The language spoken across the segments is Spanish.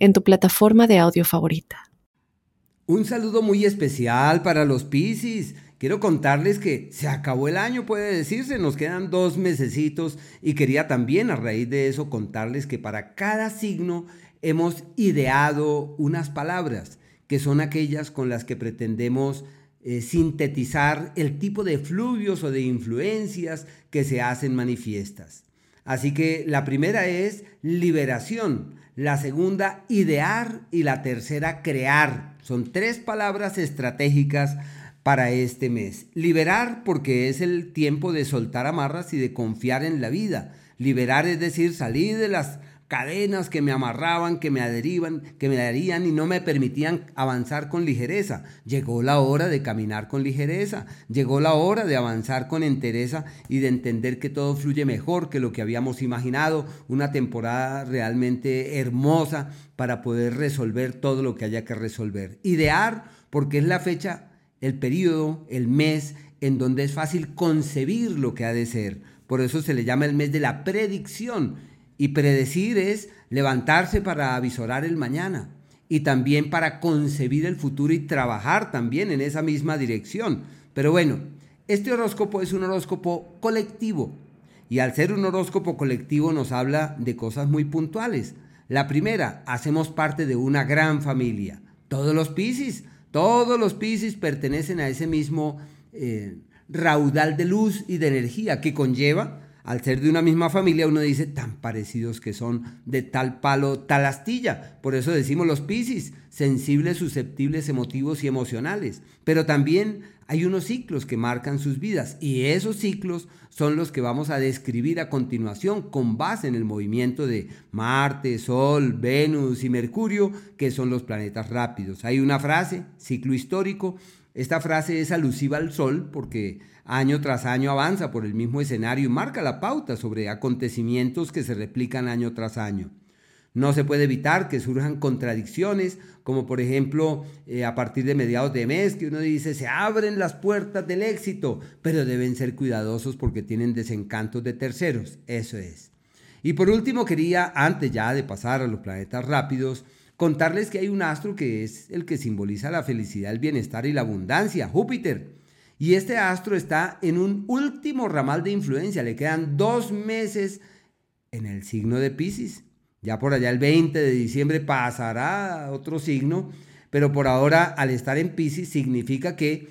en tu plataforma de audio favorita. Un saludo muy especial para los Piscis. Quiero contarles que se acabó el año, puede decirse, nos quedan dos mesecitos y quería también a raíz de eso contarles que para cada signo hemos ideado unas palabras que son aquellas con las que pretendemos eh, sintetizar el tipo de fluvios o de influencias que se hacen manifiestas. Así que la primera es liberación, la segunda idear y la tercera crear. Son tres palabras estratégicas para este mes. Liberar porque es el tiempo de soltar amarras y de confiar en la vida. Liberar es decir, salir de las cadenas que me amarraban, que me adheriban, que me adherían y no me permitían avanzar con ligereza. Llegó la hora de caminar con ligereza, llegó la hora de avanzar con entereza y de entender que todo fluye mejor que lo que habíamos imaginado, una temporada realmente hermosa para poder resolver todo lo que haya que resolver. Idear, porque es la fecha, el periodo, el mes en donde es fácil concebir lo que ha de ser. Por eso se le llama el mes de la predicción y predecir es levantarse para avisorar el mañana y también para concebir el futuro y trabajar también en esa misma dirección. Pero bueno, este horóscopo es un horóscopo colectivo y al ser un horóscopo colectivo nos habla de cosas muy puntuales. La primera, hacemos parte de una gran familia. Todos los Piscis, todos los Piscis pertenecen a ese mismo eh, raudal de luz y de energía que conlleva al ser de una misma familia, uno dice tan parecidos que son de tal palo, tal astilla. Por eso decimos los piscis, sensibles, susceptibles, emotivos y emocionales. Pero también hay unos ciclos que marcan sus vidas y esos ciclos son los que vamos a describir a continuación con base en el movimiento de Marte, Sol, Venus y Mercurio, que son los planetas rápidos. Hay una frase, ciclo histórico, esta frase es alusiva al Sol porque año tras año avanza por el mismo escenario y marca la pauta sobre acontecimientos que se replican año tras año. No se puede evitar que surjan contradicciones, como por ejemplo eh, a partir de mediados de mes, que uno dice, se abren las puertas del éxito, pero deben ser cuidadosos porque tienen desencantos de terceros. Eso es. Y por último, quería, antes ya de pasar a los planetas rápidos, contarles que hay un astro que es el que simboliza la felicidad, el bienestar y la abundancia, Júpiter. Y este astro está en un último ramal de influencia, le quedan dos meses en el signo de Pisces. Ya por allá el 20 de diciembre pasará a otro signo, pero por ahora al estar en Pisces significa que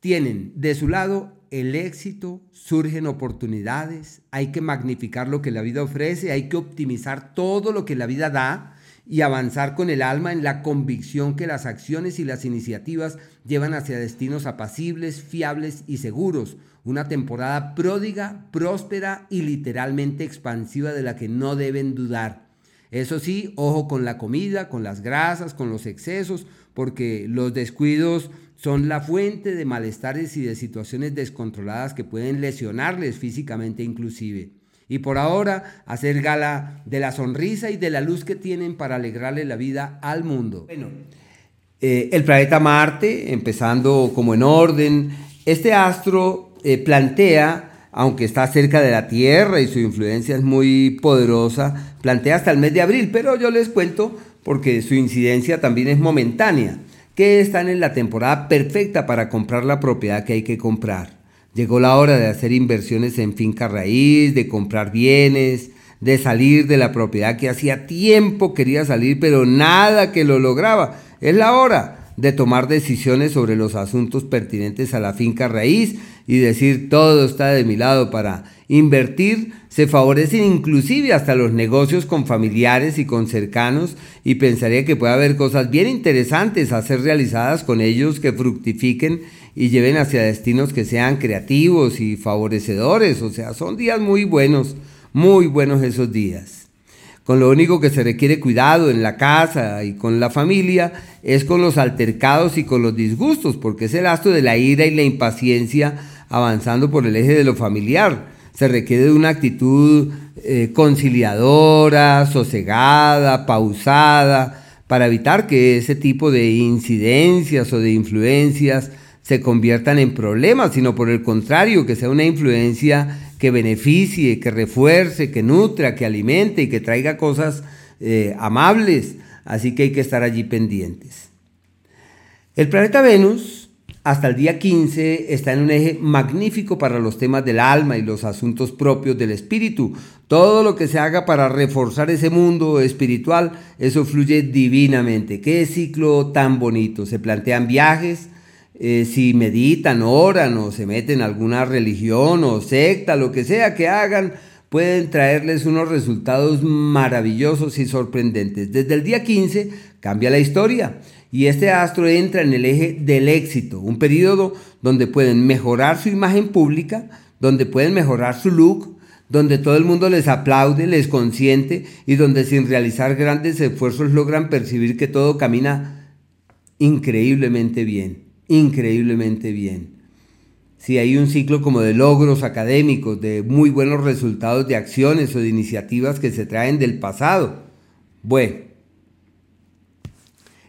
tienen de su lado el éxito, surgen oportunidades, hay que magnificar lo que la vida ofrece, hay que optimizar todo lo que la vida da y avanzar con el alma en la convicción que las acciones y las iniciativas llevan hacia destinos apacibles, fiables y seguros. Una temporada pródiga, próspera y literalmente expansiva de la que no deben dudar. Eso sí, ojo con la comida, con las grasas, con los excesos, porque los descuidos son la fuente de malestares y de situaciones descontroladas que pueden lesionarles físicamente inclusive y por ahora hacer gala de la sonrisa y de la luz que tienen para alegrarle la vida al mundo. Bueno, eh, el planeta Marte, empezando como en orden, este astro eh, plantea, aunque está cerca de la Tierra y su influencia es muy poderosa, plantea hasta el mes de abril, pero yo les cuento porque su incidencia también es momentánea, que están en la temporada perfecta para comprar la propiedad que hay que comprar. Llegó la hora de hacer inversiones en finca raíz, de comprar bienes, de salir de la propiedad que hacía tiempo quería salir, pero nada que lo lograba. Es la hora de tomar decisiones sobre los asuntos pertinentes a la finca raíz y decir todo está de mi lado para invertir. Se favorecen inclusive hasta los negocios con familiares y con cercanos y pensaría que puede haber cosas bien interesantes a ser realizadas con ellos que fructifiquen y lleven hacia destinos que sean creativos y favorecedores. O sea, son días muy buenos, muy buenos esos días. Con lo único que se requiere cuidado en la casa y con la familia es con los altercados y con los disgustos, porque es el astro de la ira y la impaciencia avanzando por el eje de lo familiar. Se requiere de una actitud eh, conciliadora, sosegada, pausada, para evitar que ese tipo de incidencias o de influencias se conviertan en problemas, sino por el contrario, que sea una influencia que beneficie, que refuerce, que nutra, que alimente y que traiga cosas eh, amables. Así que hay que estar allí pendientes. El planeta Venus, hasta el día 15, está en un eje magnífico para los temas del alma y los asuntos propios del espíritu. Todo lo que se haga para reforzar ese mundo espiritual, eso fluye divinamente. Qué ciclo tan bonito. Se plantean viajes, eh, si meditan, oran o se meten en alguna religión o secta, lo que sea que hagan, pueden traerles unos resultados maravillosos y sorprendentes. Desde el día 15 cambia la historia y este astro entra en el eje del éxito, un periodo donde pueden mejorar su imagen pública, donde pueden mejorar su look, donde todo el mundo les aplaude, les consiente y donde sin realizar grandes esfuerzos logran percibir que todo camina increíblemente bien increíblemente bien. Si hay un ciclo como de logros académicos, de muy buenos resultados de acciones o de iniciativas que se traen del pasado. Bueno,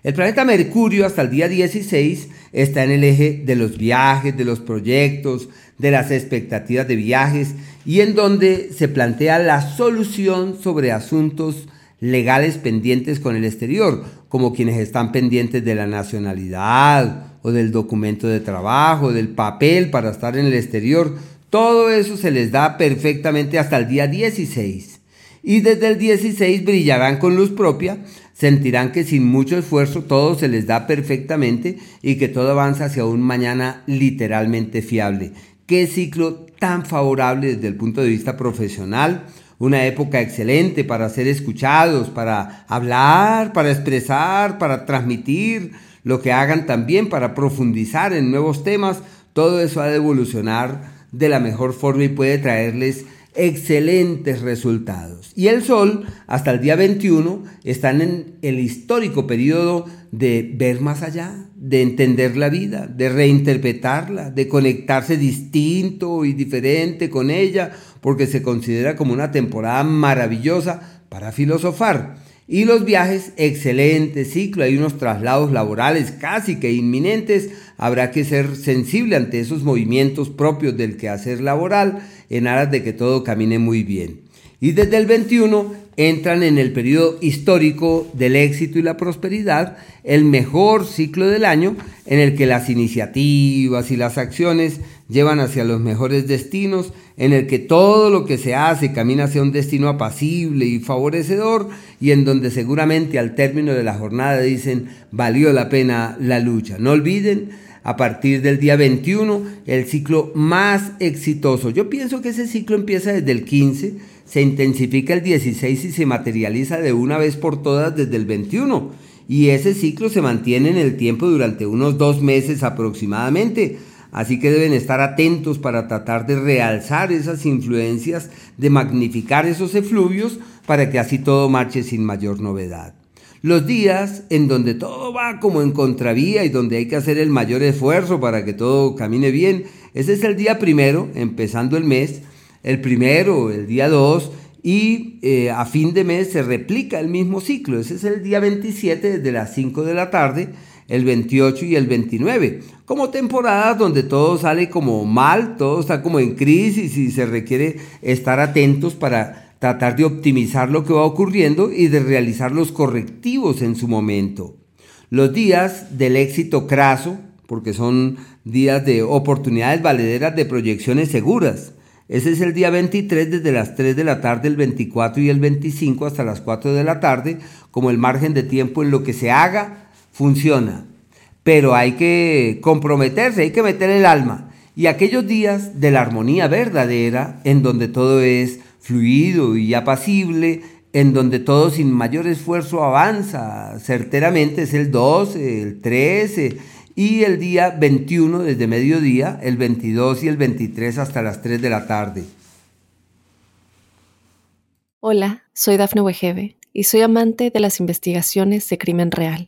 el planeta Mercurio hasta el día 16 está en el eje de los viajes, de los proyectos, de las expectativas de viajes y en donde se plantea la solución sobre asuntos legales pendientes con el exterior, como quienes están pendientes de la nacionalidad o del documento de trabajo, del papel para estar en el exterior. Todo eso se les da perfectamente hasta el día 16. Y desde el 16 brillarán con luz propia, sentirán que sin mucho esfuerzo todo se les da perfectamente y que todo avanza hacia un mañana literalmente fiable. Qué ciclo tan favorable desde el punto de vista profesional, una época excelente para ser escuchados, para hablar, para expresar, para transmitir, lo que hagan también para profundizar en nuevos temas, todo eso ha de evolucionar de la mejor forma y puede traerles excelentes resultados. Y el Sol, hasta el día 21, están en el histórico periodo de ver más allá, de entender la vida, de reinterpretarla, de conectarse distinto y diferente con ella, porque se considera como una temporada maravillosa para filosofar. Y los viajes, excelente ciclo, hay unos traslados laborales casi que inminentes, habrá que ser sensible ante esos movimientos propios del quehacer laboral en aras de que todo camine muy bien. Y desde el 21 entran en el periodo histórico del éxito y la prosperidad, el mejor ciclo del año en el que las iniciativas y las acciones llevan hacia los mejores destinos, en el que todo lo que se hace camina hacia un destino apacible y favorecedor, y en donde seguramente al término de la jornada dicen valió la pena la lucha. No olviden, a partir del día 21, el ciclo más exitoso. Yo pienso que ese ciclo empieza desde el 15, se intensifica el 16 y se materializa de una vez por todas desde el 21. Y ese ciclo se mantiene en el tiempo durante unos dos meses aproximadamente Así que deben estar atentos para tratar de realzar esas influencias, de magnificar esos efluvios para que así todo marche sin mayor novedad. Los días en donde todo va como en contravía y donde hay que hacer el mayor esfuerzo para que todo camine bien, ese es el día primero, empezando el mes, el primero, el día dos, y eh, a fin de mes se replica el mismo ciclo. Ese es el día 27 desde las 5 de la tarde el 28 y el 29, como temporadas donde todo sale como mal, todo está como en crisis y se requiere estar atentos para tratar de optimizar lo que va ocurriendo y de realizar los correctivos en su momento. Los días del éxito craso, porque son días de oportunidades valederas de proyecciones seguras. Ese es el día 23 desde las 3 de la tarde, el 24 y el 25 hasta las 4 de la tarde, como el margen de tiempo en lo que se haga funciona. Pero hay que comprometerse, hay que meter el alma. Y aquellos días de la armonía verdadera, en donde todo es fluido y apacible, en donde todo sin mayor esfuerzo avanza certeramente, es el 12, el 13 y el día 21 desde mediodía, el 22 y el 23 hasta las 3 de la tarde. Hola, soy Dafne Wegebe y soy amante de las investigaciones de crimen real.